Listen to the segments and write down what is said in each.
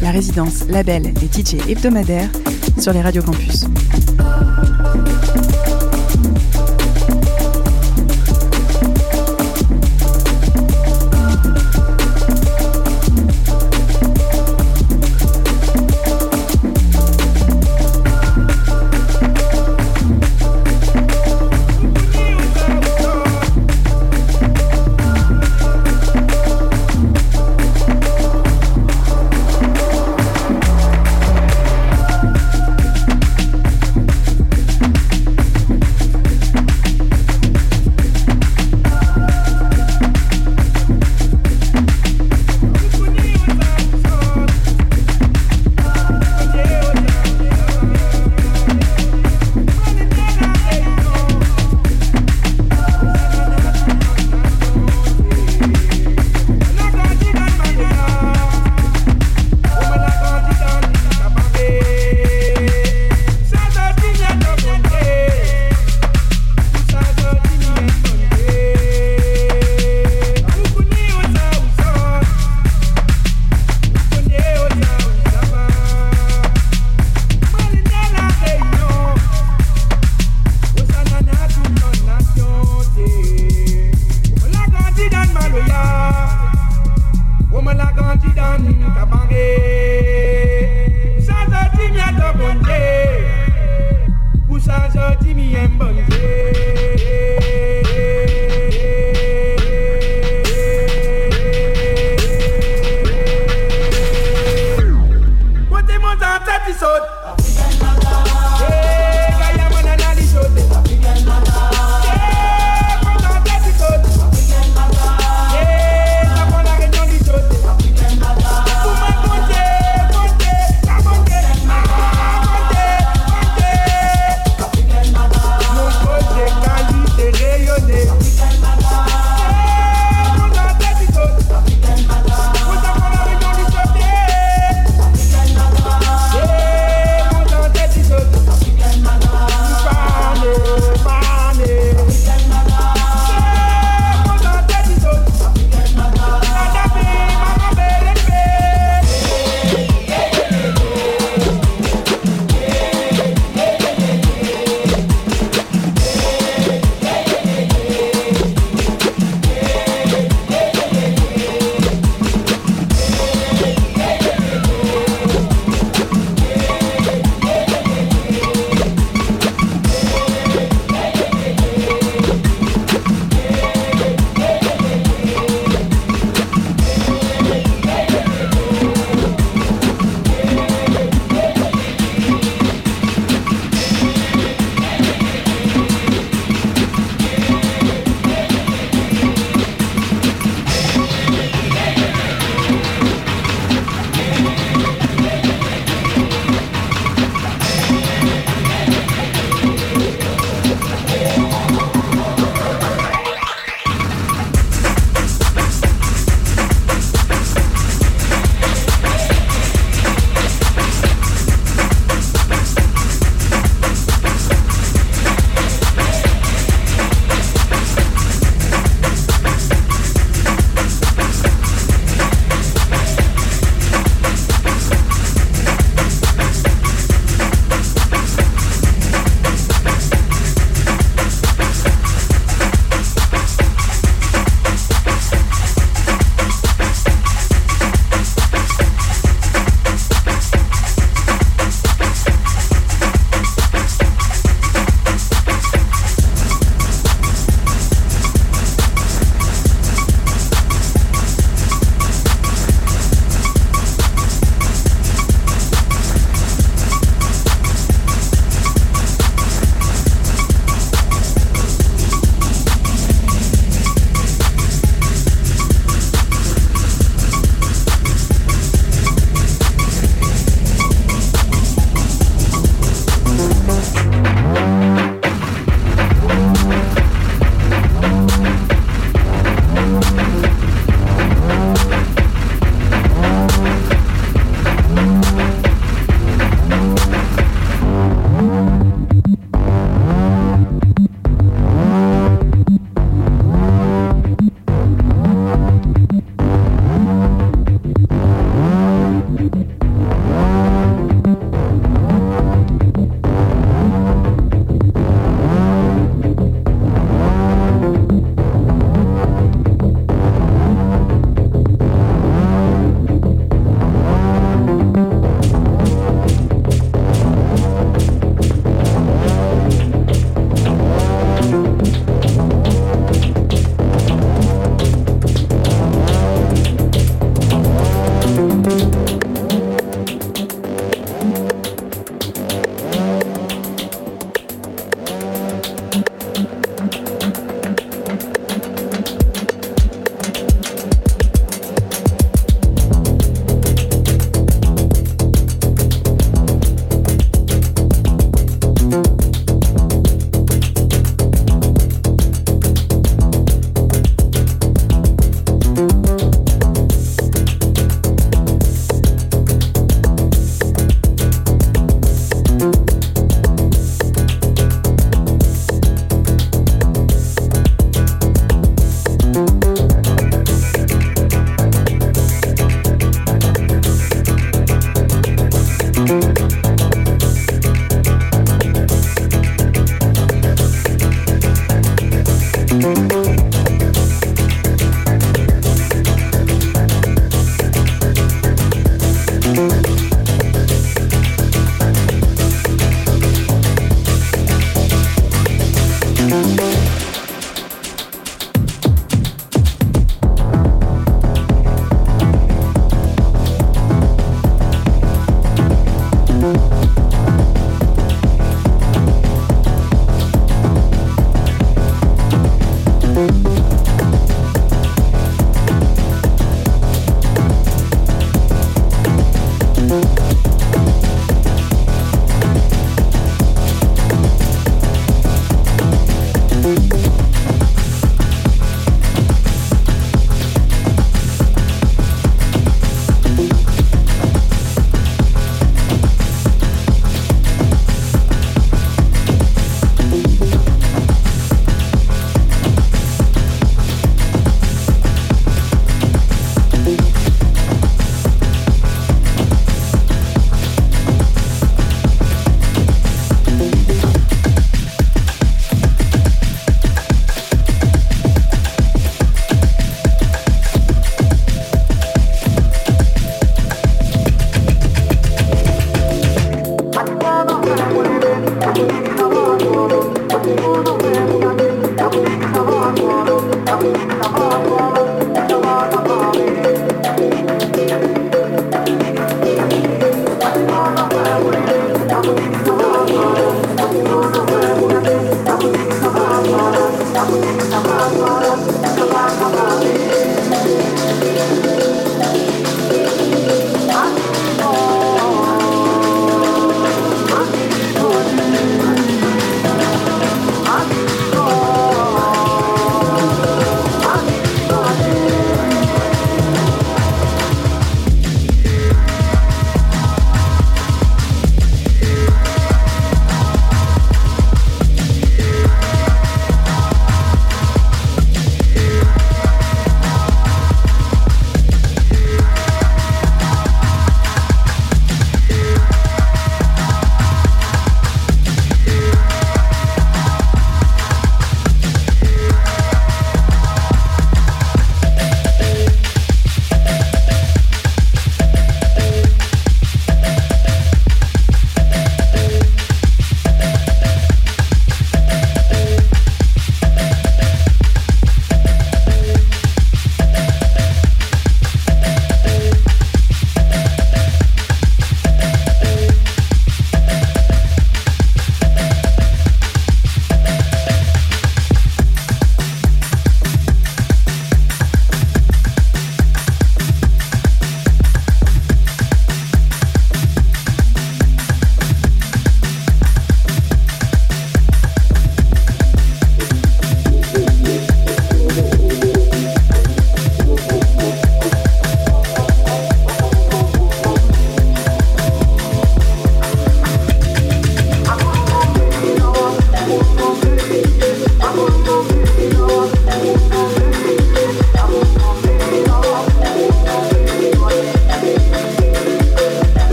La résidence, label et DJ hebdomadaire sur les radios campus.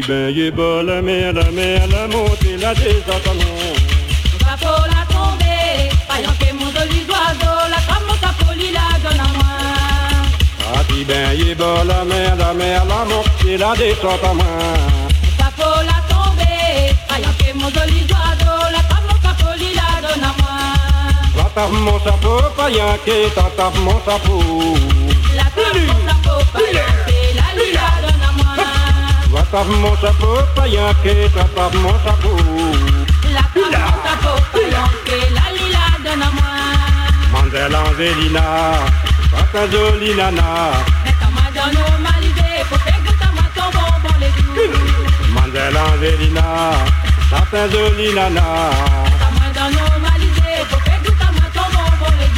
Ben y bas la mer, la mer, la montée, la descente Va pour la tomber, paillant que mon joli oiseau, la femme mon capoli la donne à moi. Parti ben y bas la mer, la mer, la montée, la moi. Va pour la tomber, paillant que mon joli oiseau, la femme mon capoli la donne à moi. La tape mon chapeau, paillant que ta tape mon chapeau. Tape mon chapeau, mon chapeau. La mon chapeau, la lila donne à moi. Mandel Angelina, papa jolie nana. Mais ta malidés, faut faire que ta main ton bonbon les. Mandel Angelina, papa jolie nana. Ta faire que ta les.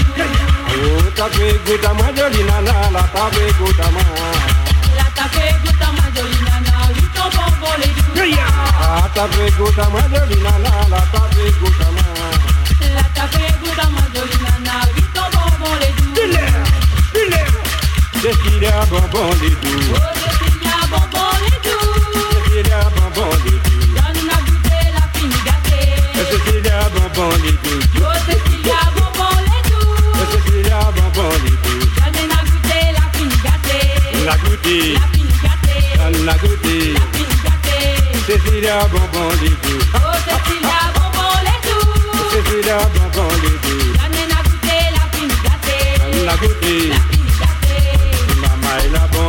Oh, ta fait à jolie nana, la ta fait goûte à moi. La nana, la. La bonbon les bonbon les bonbon les la bonbon les bonbon les la. La fine gâtée. Cecilia bonbon les doux. Oh Cecilia bonbon les doux. Cecilia bonbon les doux. Donne à goûter la fine gâtée. Donne la goûter. La fine gâtée. Maman il a bon